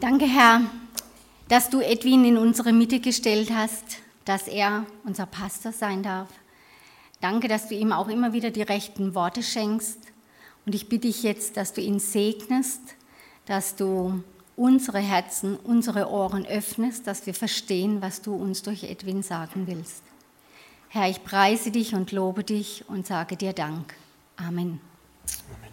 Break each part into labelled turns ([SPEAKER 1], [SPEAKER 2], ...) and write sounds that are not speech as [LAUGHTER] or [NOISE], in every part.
[SPEAKER 1] Danke, Herr, dass du Edwin in unsere Mitte gestellt hast, dass er unser Pastor sein darf. Danke, dass du ihm auch immer wieder die rechten Worte schenkst. Und ich bitte dich jetzt, dass du ihn segnest, dass du unsere Herzen, unsere Ohren öffnest, dass wir verstehen, was du uns durch Edwin sagen willst. Herr, ich preise dich und lobe dich und sage dir Dank. Amen. Amen.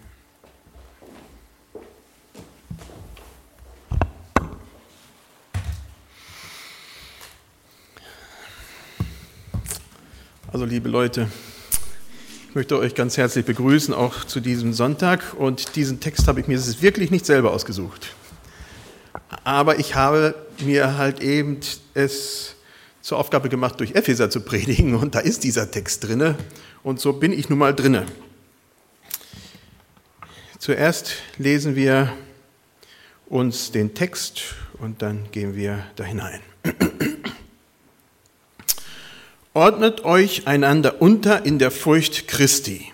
[SPEAKER 2] Also liebe Leute, ich möchte euch ganz herzlich begrüßen, auch zu diesem Sonntag. Und diesen Text habe ich mir wirklich nicht selber ausgesucht. Aber ich habe mir halt eben es zur Aufgabe gemacht, durch Epheser zu predigen. Und da ist dieser Text drinne. Und so bin ich nun mal drinne. Zuerst lesen wir uns den Text und dann gehen wir da hinein. Ordnet euch einander unter in der Furcht Christi.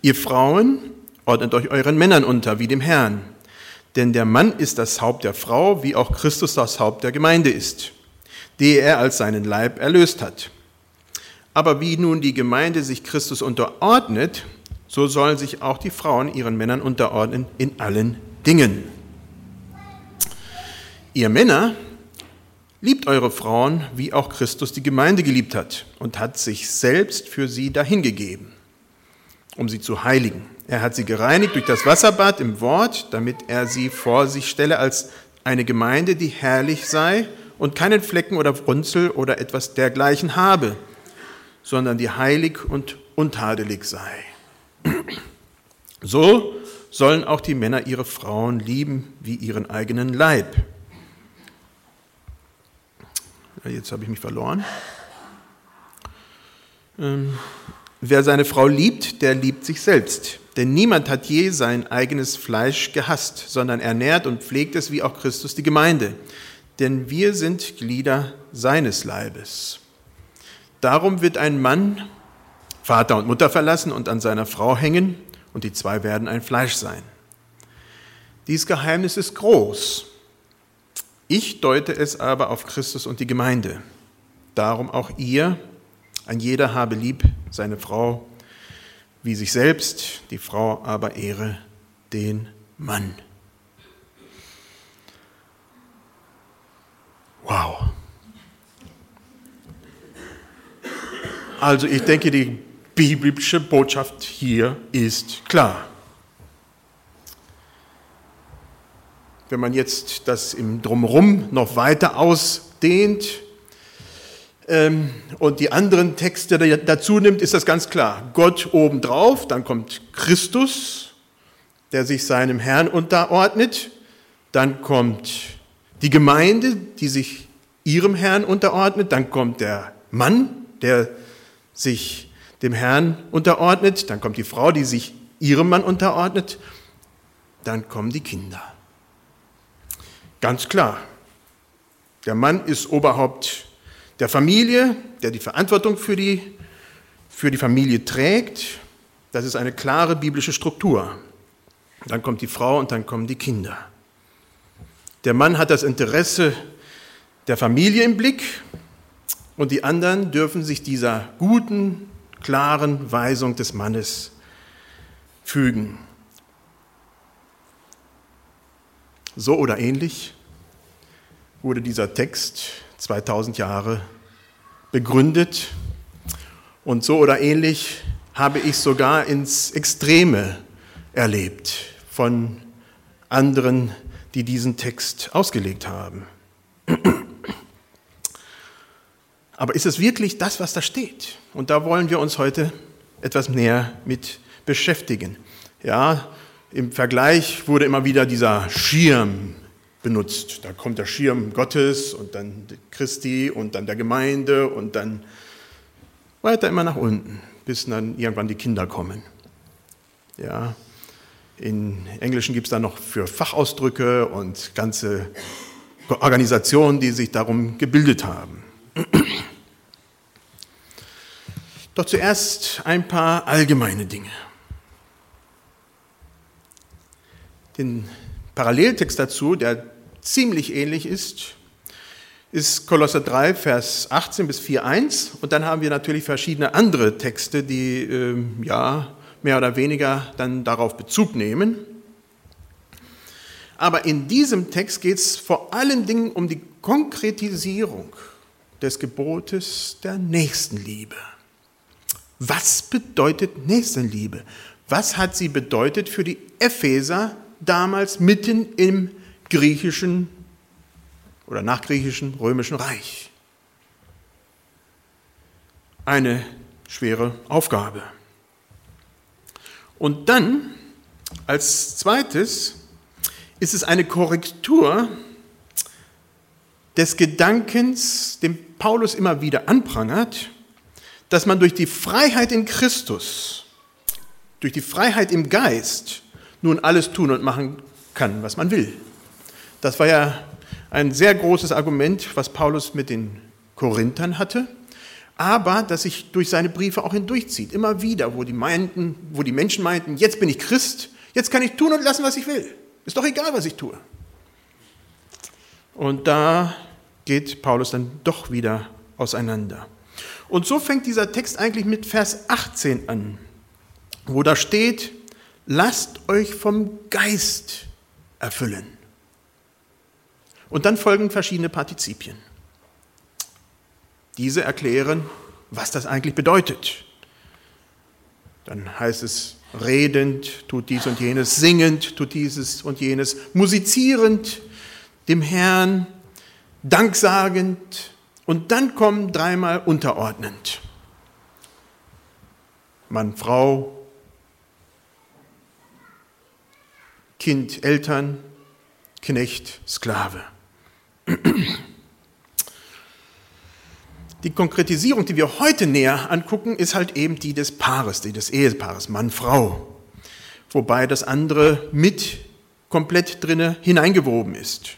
[SPEAKER 2] Ihr Frauen, ordnet euch euren Männern unter, wie dem Herrn. Denn der Mann ist das Haupt der Frau, wie auch Christus das Haupt der Gemeinde ist, die er als seinen Leib erlöst hat. Aber wie nun die Gemeinde sich Christus unterordnet, so sollen sich auch die Frauen ihren Männern unterordnen in allen Dingen. Ihr Männer Liebt eure Frauen, wie auch Christus die Gemeinde geliebt hat und hat sich selbst für sie dahingegeben, um sie zu heiligen. Er hat sie gereinigt durch das Wasserbad im Wort, damit er sie vor sich stelle als eine Gemeinde, die herrlich sei und keinen Flecken oder Runzel oder etwas dergleichen habe, sondern die heilig und untadelig sei. So sollen auch die Männer ihre Frauen lieben wie ihren eigenen Leib. Jetzt habe ich mich verloren. Ähm, wer seine Frau liebt, der liebt sich selbst. Denn niemand hat je sein eigenes Fleisch gehasst, sondern ernährt und pflegt es wie auch Christus die Gemeinde. Denn wir sind Glieder seines Leibes. Darum wird ein Mann Vater und Mutter verlassen und an seiner Frau hängen, und die zwei werden ein Fleisch sein. Dies Geheimnis ist groß. Ich deute es aber auf Christus und die Gemeinde. Darum auch ihr, ein jeder habe lieb seine Frau wie sich selbst, die Frau aber ehre den Mann. Wow. Also ich denke, die biblische Botschaft hier ist klar. Wenn man jetzt das im Drumherum noch weiter ausdehnt ähm, und die anderen Texte dazu nimmt, ist das ganz klar. Gott obendrauf, dann kommt Christus, der sich seinem Herrn unterordnet, dann kommt die Gemeinde, die sich ihrem Herrn unterordnet, dann kommt der Mann, der sich dem Herrn unterordnet, dann kommt die Frau, die sich ihrem Mann unterordnet, dann kommen die Kinder. Ganz klar. Der Mann ist Oberhaupt der Familie, der die Verantwortung für die, für die Familie trägt. Das ist eine klare biblische Struktur. Dann kommt die Frau und dann kommen die Kinder. Der Mann hat das Interesse der Familie im Blick und die anderen dürfen sich dieser guten, klaren Weisung des Mannes fügen. So oder ähnlich wurde dieser Text 2000 Jahre begründet und so oder ähnlich habe ich sogar ins Extreme erlebt von anderen, die diesen Text ausgelegt haben. [CLEARS THROAT] Aber ist es wirklich das, was da steht? Und da wollen wir uns heute etwas näher mit beschäftigen. Ja, im Vergleich wurde immer wieder dieser Schirm benutzt. Da kommt der Schirm Gottes und dann Christi und dann der Gemeinde und dann weiter immer nach unten, bis dann irgendwann die Kinder kommen. Ja, in Englischen gibt es da noch für Fachausdrücke und ganze Organisationen, die sich darum gebildet haben. Doch zuerst ein paar allgemeine Dinge. Den Paralleltext dazu, der ziemlich ähnlich ist, ist Kolosser 3, Vers 18 bis 4.1. Und dann haben wir natürlich verschiedene andere Texte, die äh, ja mehr oder weniger dann darauf Bezug nehmen. Aber in diesem Text geht es vor allen Dingen um die Konkretisierung des Gebotes der Nächstenliebe. Was bedeutet Nächstenliebe? Was hat sie bedeutet für die Epheser damals mitten im griechischen oder nachgriechischen römischen Reich? Eine schwere Aufgabe. Und dann als zweites ist es eine Korrektur des Gedankens, den Paulus immer wieder anprangert, dass man durch die Freiheit in Christus, durch die Freiheit im Geist nun alles tun und machen kann, was man will. Das war ja ein sehr großes Argument, was Paulus mit den Korinthern hatte, aber das sich durch seine Briefe auch hindurchzieht. Immer wieder, wo die, meinten, wo die Menschen meinten, jetzt bin ich Christ, jetzt kann ich tun und lassen, was ich will. Ist doch egal, was ich tue. Und da geht Paulus dann doch wieder auseinander. Und so fängt dieser Text eigentlich mit Vers 18 an, wo da steht, lasst euch vom Geist erfüllen. Und dann folgen verschiedene Partizipien. Diese erklären, was das eigentlich bedeutet. Dann heißt es redend, tut dies und jenes, singend, tut dieses und jenes, musizierend, dem Herrn, danksagend und dann kommen dreimal unterordnend. Mann, Frau, Kind, Eltern, Knecht, Sklave. Die Konkretisierung, die wir heute näher angucken, ist halt eben die des Paares, die des Ehepaares, Mann, Frau. Wobei das andere mit komplett drinne hineingewoben ist.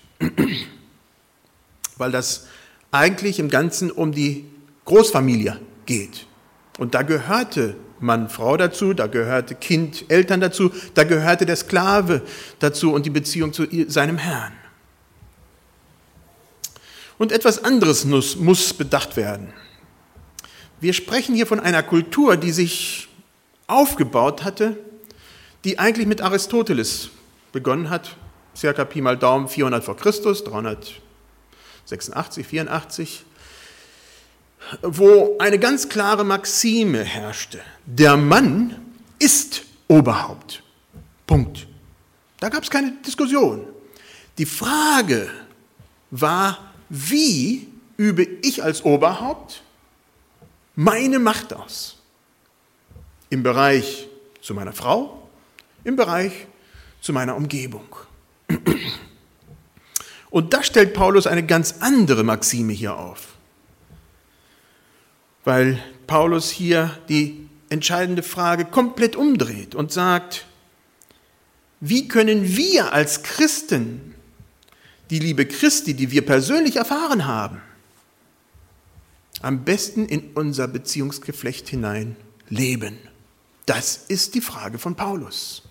[SPEAKER 2] Weil das eigentlich im Ganzen um die Großfamilie geht. Und da gehörte Mann, Frau dazu, da gehörte Kind, Eltern dazu, da gehörte der Sklave dazu und die Beziehung zu seinem Herrn. Und etwas anderes muss, bedacht werden. Wir sprechen hier von einer Kultur, die sich aufgebaut hatte, die eigentlich mit Aristoteles begonnen hat, circa Pi mal Daumen 400 vor Christus, 386, 84, wo eine ganz klare Maxime herrschte. Der Mann ist Oberhaupt. Punkt. Da gab es keine Diskussion. Die Frage war, wie übe ich als Oberhaupt meine Macht aus? Im Bereich zu meiner Frau, im Bereich zu meiner Umgebung. Und da stellt Paulus eine ganz andere Maxime hier auf, weil Paulus hier die entscheidende Frage komplett umdreht und sagt, wie können wir als Christen die Liebe Christi, die wir persönlich erfahren haben, am besten in unser Beziehungsgeflecht hinein leben? Das ist die Frage von Paulus.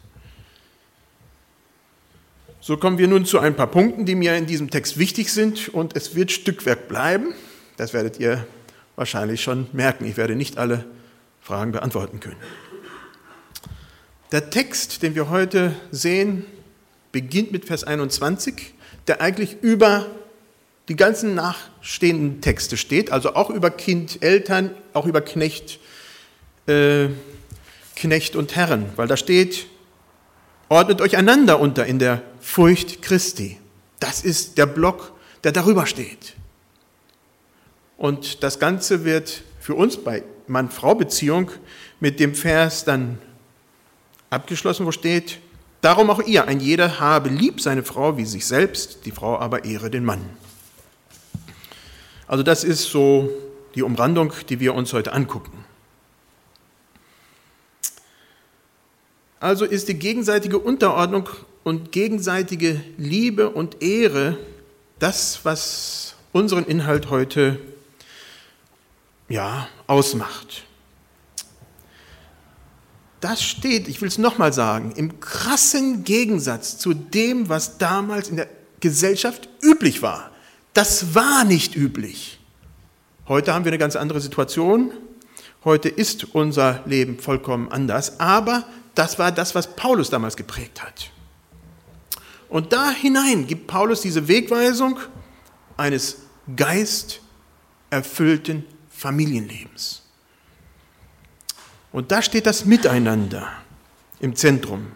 [SPEAKER 2] So kommen wir nun zu ein paar Punkten, die mir in diesem Text wichtig sind und es wird Stückwerk bleiben. Das werdet ihr wahrscheinlich schon merken. Ich werde nicht alle Fragen beantworten können. Der Text, den wir heute sehen, beginnt mit Vers 21 der eigentlich über die ganzen nachstehenden Texte steht, also auch über Kind, Eltern, auch über Knecht, äh, Knecht und Herren, weil da steht, ordnet euch einander unter in der Furcht Christi. Das ist der Block, der darüber steht. Und das Ganze wird für uns bei Mann-Frau-Beziehung mit dem Vers dann abgeschlossen, wo steht, Darum auch ihr, ein jeder habe lieb seine Frau wie sich selbst, die Frau aber ehre den Mann. Also das ist so die Umrandung, die wir uns heute angucken. Also ist die gegenseitige Unterordnung und gegenseitige Liebe und Ehre das, was unseren Inhalt heute ja, ausmacht das steht, ich will es nochmal sagen, im krassen Gegensatz zu dem, was damals in der Gesellschaft üblich war. Das war nicht üblich. Heute haben wir eine ganz andere Situation. Heute ist unser Leben vollkommen anders. Aber das war das, was Paulus damals geprägt hat. Und da hinein gibt Paulus diese Wegweisung eines geisterfüllten Familienlebens. Und da steht das Miteinander im Zentrum.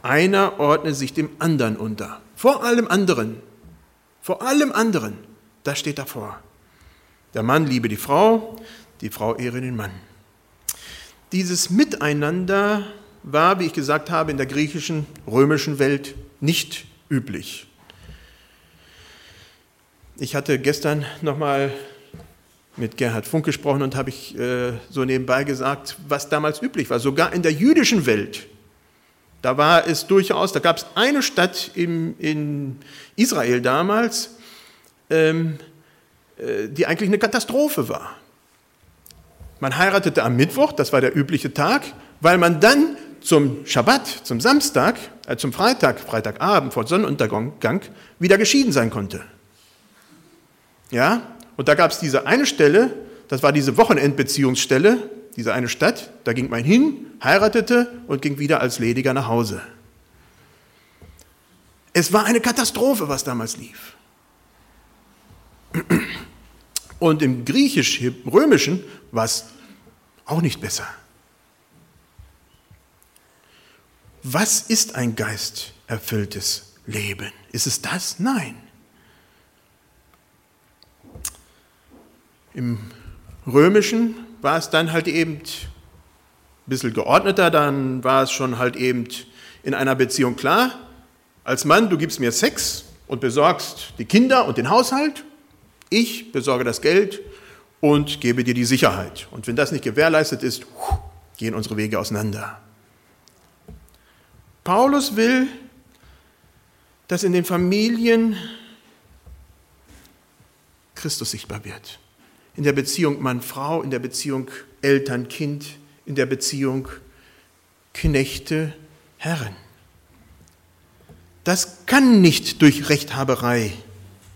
[SPEAKER 2] Einer ordnet sich dem anderen unter. Vor allem anderen. Vor allem anderen. Das steht davor. Der Mann liebe die Frau, die Frau ehre den Mann. Dieses Miteinander war, wie ich gesagt habe, in der griechischen, römischen Welt nicht üblich. Ich hatte gestern nochmal mit Gerhard Funk gesprochen und habe ich äh, so nebenbei gesagt, was damals üblich war. Sogar in der jüdischen Welt, da war es durchaus, da gab es eine Stadt im, in Israel damals, ähm, äh, die eigentlich eine Katastrophe war. Man heiratete am Mittwoch, das war der übliche Tag, weil man dann zum Schabbat, zum Samstag, äh, zum Freitag, Freitagabend vor Sonnenuntergang wieder geschieden sein konnte. Ja, und da gab es diese eine Stelle, das war diese Wochenendbeziehungsstelle, diese eine Stadt, da ging man hin, heiratete und ging wieder als Lediger nach Hause. Es war eine Katastrophe, was damals lief. Und im griechisch-römischen war es auch nicht besser. Was ist ein geisterfülltes Leben? Ist es das? Nein. Im Römischen war es dann halt eben ein bisschen geordneter, dann war es schon halt eben in einer Beziehung klar, als Mann, du gibst mir Sex und besorgst die Kinder und den Haushalt, ich besorge das Geld und gebe dir die Sicherheit. Und wenn das nicht gewährleistet ist, gehen unsere Wege auseinander. Paulus will, dass in den Familien Christus sichtbar wird in der Beziehung Mann-Frau, in der Beziehung Eltern-Kind, in der Beziehung Knechte-Herren. Das kann nicht durch Rechthaberei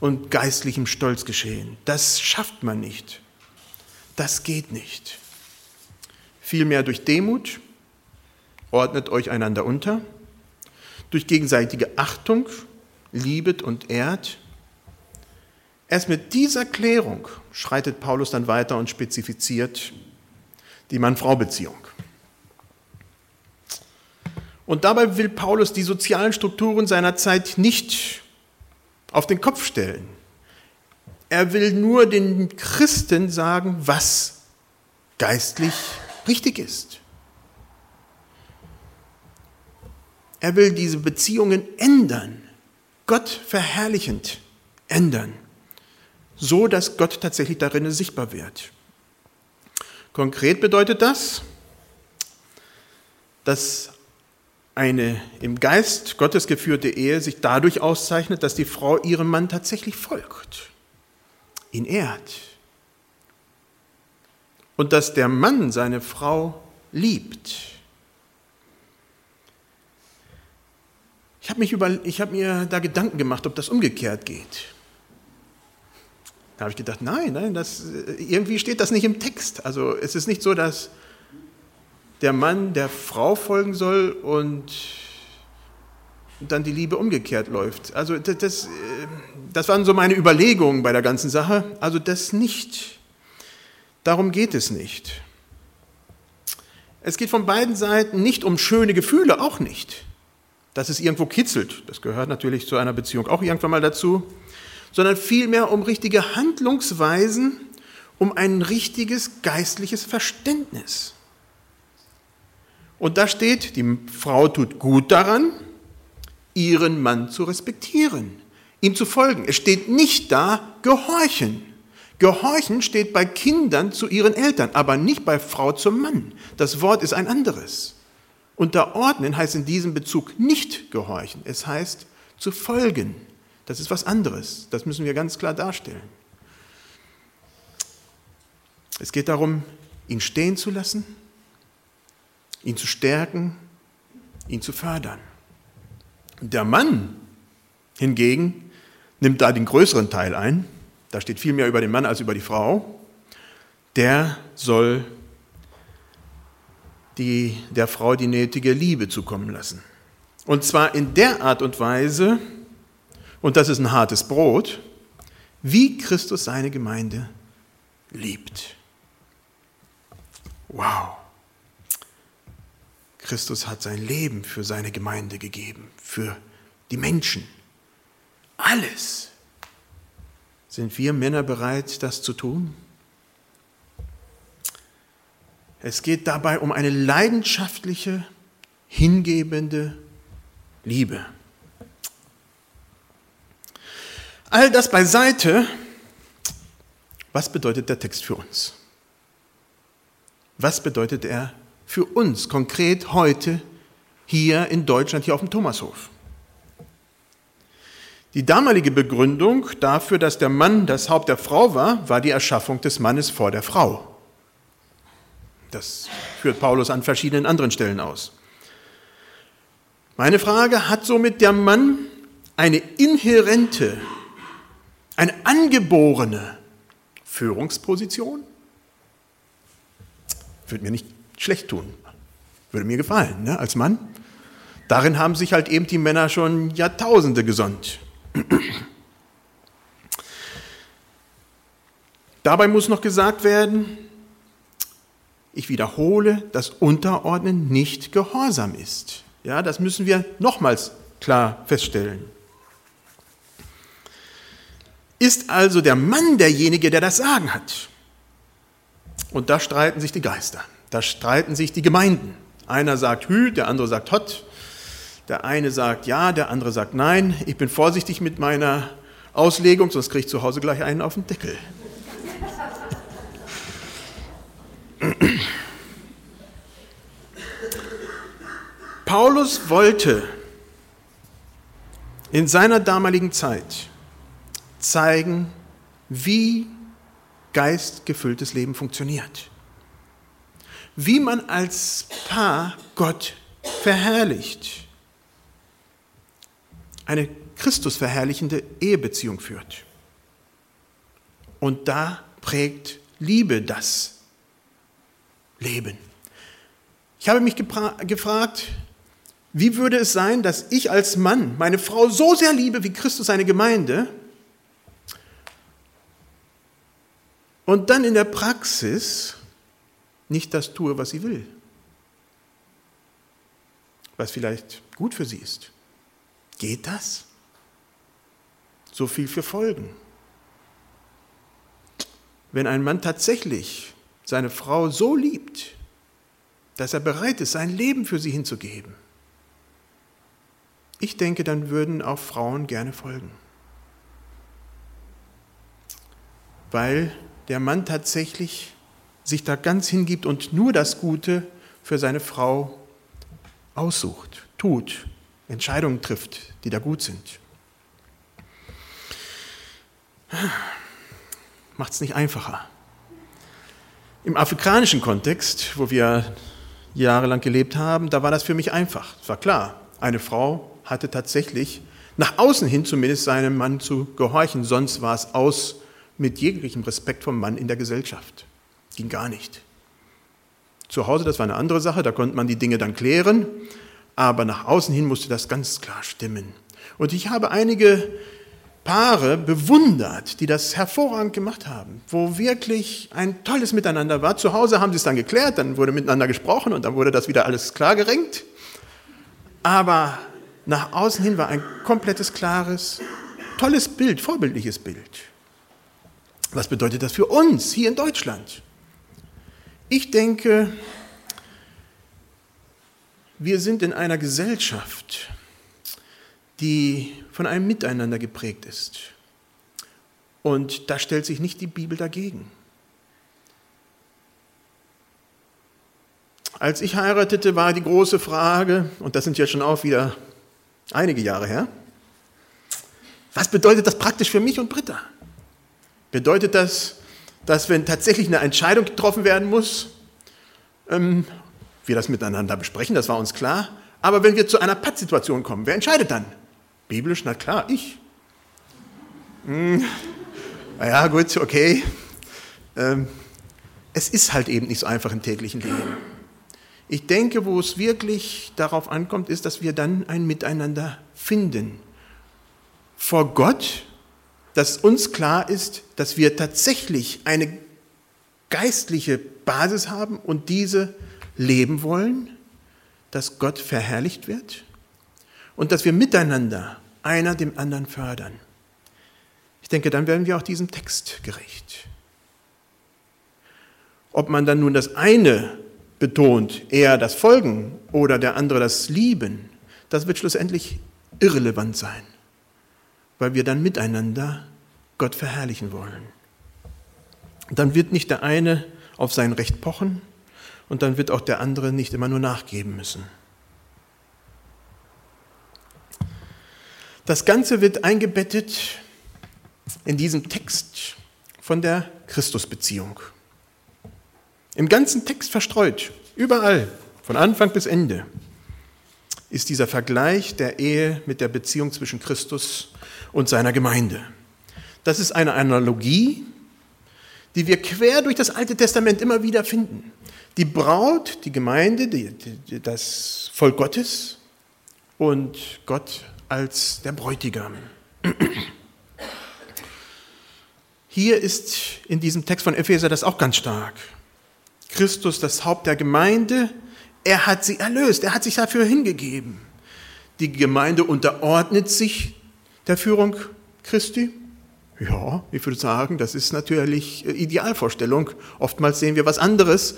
[SPEAKER 2] und geistlichem Stolz geschehen. Das schafft man nicht. Das geht nicht. Vielmehr durch Demut, ordnet euch einander unter, durch gegenseitige Achtung, liebet und ehrt, Erst mit dieser Klärung schreitet Paulus dann weiter und spezifiziert die Mann-Frau-Beziehung. Und dabei will Paulus die sozialen Strukturen seiner Zeit nicht auf den Kopf stellen. Er will nur den Christen sagen, was geistlich richtig ist. Er will diese Beziehungen ändern, Gott verherrlichend ändern so dass Gott tatsächlich darin sichtbar wird. Konkret bedeutet das, dass eine im Geist Gottes geführte Ehe sich dadurch auszeichnet, dass die Frau ihrem Mann tatsächlich folgt, ihn ehrt und dass der Mann seine Frau liebt. Ich habe hab mir da Gedanken gemacht, ob das umgekehrt geht. Da habe ich gedacht, nein, nein, das, irgendwie steht das nicht im Text. Also es ist nicht so, dass der Mann der Frau folgen soll und dann die Liebe umgekehrt läuft. Also das, das, das waren so meine Überlegungen bei der ganzen Sache. Also das nicht. Darum geht es nicht. Es geht von beiden Seiten nicht um schöne Gefühle, auch nicht. Dass es irgendwo kitzelt, das gehört natürlich zu einer Beziehung auch irgendwann mal dazu sondern vielmehr um richtige Handlungsweisen, um ein richtiges geistliches Verständnis. Und da steht, die Frau tut gut daran, ihren Mann zu respektieren, ihm zu folgen. Es steht nicht da, gehorchen. Gehorchen steht bei Kindern zu ihren Eltern, aber nicht bei Frau zum Mann. Das Wort ist ein anderes. Unterordnen heißt in diesem Bezug nicht gehorchen, es heißt zu folgen. Das ist was anderes. Das müssen wir ganz klar darstellen. Es geht darum, ihn stehen zu lassen, ihn zu stärken, ihn zu fördern. Der Mann hingegen nimmt da den größeren Teil ein. Da steht viel mehr über den Mann als über die Frau. Der soll die, der Frau die nötige Liebe zukommen lassen. Und zwar in der Art und Weise, und das ist ein hartes Brot, wie Christus seine Gemeinde liebt. Wow. Christus hat sein Leben für seine Gemeinde gegeben, für die Menschen. Alles. Sind wir Männer bereit, das zu tun? Es geht dabei um eine leidenschaftliche, hingebende Liebe. All das beiseite, was bedeutet der Text für uns? Was bedeutet er für uns konkret heute hier in Deutschland, hier auf dem Thomashof? Die damalige Begründung dafür, dass der Mann das Haupt der Frau war, war die Erschaffung des Mannes vor der Frau. Das führt Paulus an verschiedenen anderen Stellen aus. Meine Frage, hat somit der Mann eine inhärente, eine angeborene Führungsposition? Würde mir nicht schlecht tun. Würde mir gefallen, ne, als Mann. Darin haben sich halt eben die Männer schon Jahrtausende gesonnt. Dabei muss noch gesagt werden, ich wiederhole, dass Unterordnen nicht Gehorsam ist. Ja, das müssen wir nochmals klar feststellen. Ist also der Mann derjenige, der das Sagen hat? Und da streiten sich die Geister, da streiten sich die Gemeinden. Einer sagt Hü, der andere sagt Hott, der eine sagt ja, der andere sagt nein. Ich bin vorsichtig mit meiner Auslegung, sonst kriege ich zu Hause gleich einen auf den Deckel. Paulus wollte in seiner damaligen Zeit zeigen, wie geistgefülltes Leben funktioniert. Wie man als Paar Gott verherrlicht. Eine Christus verherrlichende Ehebeziehung führt. Und da prägt Liebe das Leben. Ich habe mich gefragt, wie würde es sein, dass ich als Mann meine Frau so sehr liebe wie Christus seine Gemeinde und dann in der Praxis nicht das tue, was sie will, was vielleicht gut für sie ist? Geht das? So viel für Folgen. Wenn ein Mann tatsächlich seine Frau so liebt, dass er bereit ist, sein Leben für sie hinzugeben, ich denke, dann würden auch Frauen gerne folgen. Weil der Mann tatsächlich sich da ganz hingibt und nur das Gute für seine Frau aussucht, tut, Entscheidungen trifft, die da gut sind. Macht es nicht einfacher. Im afrikanischen Kontext, wo wir jahrelang gelebt haben, da war das für mich einfach. Es war klar, eine Frau hatte tatsächlich nach außen hin zumindest seinem Mann zu gehorchen, sonst war es aus mit jeglichem Respekt vom Mann in der Gesellschaft. Ging gar nicht. Zu Hause, das war eine andere Sache, da konnte man die Dinge dann klären, aber nach außen hin musste das ganz klar stimmen. Und ich habe einige Paare bewundert, die das hervorragend gemacht haben, wo wirklich ein tolles Miteinander war. Zu Hause haben sie es dann geklärt, dann wurde miteinander gesprochen und dann wurde das wieder alles klargerenkt. Aber nach außen hin war ein komplettes, klares, tolles Bild, vorbildliches Bild. Was bedeutet das für uns hier in Deutschland? Ich denke, wir sind in einer Gesellschaft, die von einem Miteinander geprägt ist. Und da stellt sich nicht die Bibel dagegen. Als ich heiratete, war die große Frage, und das sind jetzt schon auch wieder einige Jahre her. Was bedeutet das praktisch für mich und Britta? Bedeutet das, dass wenn tatsächlich eine Entscheidung getroffen werden muss, ähm, wir das miteinander besprechen, das war uns klar. Aber wenn wir zu einer Pattsituation kommen, wer entscheidet dann? Biblisch, na klar, ich. Hm, naja, gut, okay. Ähm, es ist halt eben nicht so einfach im täglichen Leben. Ich denke, wo es wirklich darauf ankommt, ist, dass wir dann ein Miteinander finden. Vor Gott, dass uns klar ist, dass wir tatsächlich eine geistliche Basis haben und diese leben wollen, dass Gott verherrlicht wird und dass wir miteinander einer dem anderen fördern. Ich denke, dann werden wir auch diesem Text gerecht. Ob man dann nun das eine betont, eher das Folgen oder der andere das Lieben, das wird schlussendlich irrelevant sein, weil wir dann miteinander Gott verherrlichen wollen. Dann wird nicht der eine auf sein Recht pochen und dann wird auch der andere nicht immer nur nachgeben müssen. Das Ganze wird eingebettet in diesem Text von der Christusbeziehung. Im ganzen Text verstreut, überall, von Anfang bis Ende, ist dieser Vergleich der Ehe mit der Beziehung zwischen Christus und seiner Gemeinde. Das ist eine Analogie, die wir quer durch das Alte Testament immer wieder finden. Die Braut, die Gemeinde, die, die, das Volk Gottes und Gott als der Bräutigam. Hier ist in diesem Text von Epheser das auch ganz stark. Christus, das Haupt der Gemeinde, er hat sie erlöst, er hat sich dafür hingegeben. Die Gemeinde unterordnet sich der Führung Christi. Ja, ich würde sagen, das ist natürlich äh, Idealvorstellung. Oftmals sehen wir was anderes,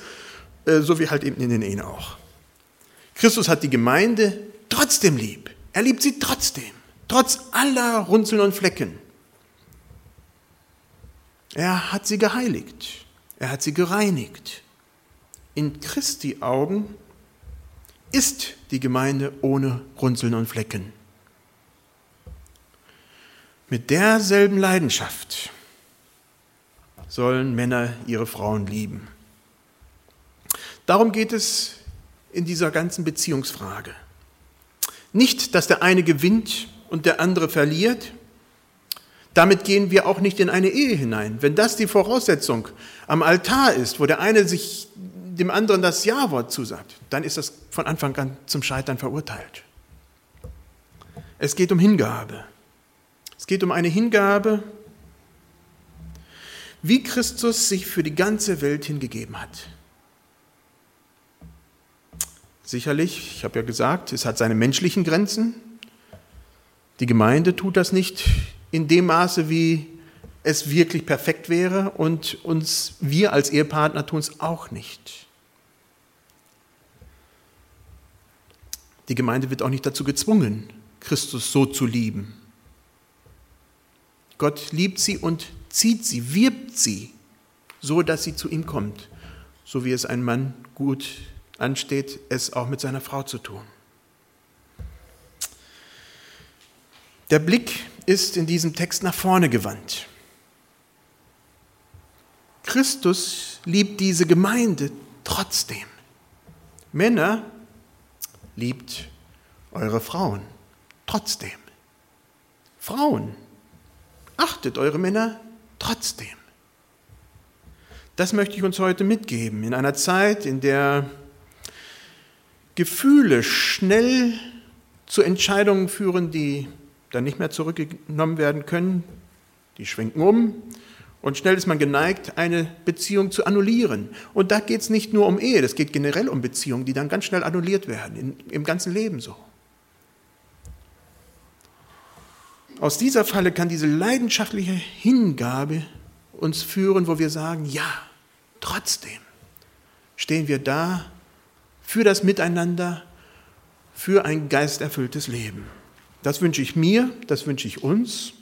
[SPEAKER 2] äh, so wie halt eben in den Ehen auch. Christus hat die Gemeinde trotzdem lieb. Er liebt sie trotzdem, trotz aller Runzeln und Flecken. Er hat sie geheiligt, er hat sie gereinigt. In Christi Augen ist die Gemeinde ohne Runzeln und Flecken. Mit derselben Leidenschaft sollen Männer ihre Frauen lieben. Darum geht es in dieser ganzen Beziehungsfrage. Nicht, dass der eine gewinnt und der andere verliert. Damit gehen wir auch nicht in eine Ehe hinein. Wenn das die Voraussetzung am Altar ist, wo der eine sich dem anderen das Ja-Wort zusagt, dann ist das von Anfang an zum Scheitern verurteilt. Es geht um Hingabe. Es geht um eine Hingabe, wie Christus sich für die ganze Welt hingegeben hat. Sicherlich, ich habe ja gesagt, es hat seine menschlichen Grenzen. Die Gemeinde tut das nicht in dem Maße, wie es wirklich perfekt wäre und uns wir als Ehepartner tun es auch nicht. Die Gemeinde wird auch nicht dazu gezwungen, Christus so zu lieben. Gott liebt sie und zieht sie, wirbt sie, so dass sie zu ihm kommt, so wie es ein Mann gut ansteht, es auch mit seiner Frau zu tun. Der Blick ist in diesem Text nach vorne gewandt. Christus liebt diese Gemeinde trotzdem. Männer, liebt eure Frauen trotzdem. Frauen, achtet eure Männer trotzdem. Das möchte ich uns heute mitgeben, in einer Zeit, in der Gefühle schnell zu Entscheidungen führen, die dann nicht mehr zurückgenommen werden können. Die schwenken um und schnell ist man geneigt, eine Beziehung zu annullieren. Und da geht es nicht nur um Ehe, das geht generell um Beziehungen, die dann ganz schnell annulliert werden, in, im ganzen Leben so. Aus dieser Falle kann diese leidenschaftliche Hingabe uns führen, wo wir sagen, ja, trotzdem stehen wir da für das Miteinander, für ein geisterfülltes Leben. Das wünsche ich mir, das wünsche ich uns.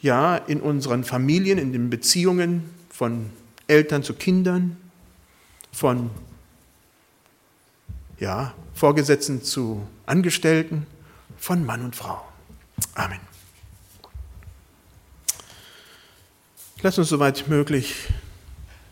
[SPEAKER 2] Ja, in unseren Familien, in den Beziehungen von Eltern zu Kindern, von ja, Vorgesetzten zu Angestellten, von Mann und Frau. Amen. Lass uns soweit möglich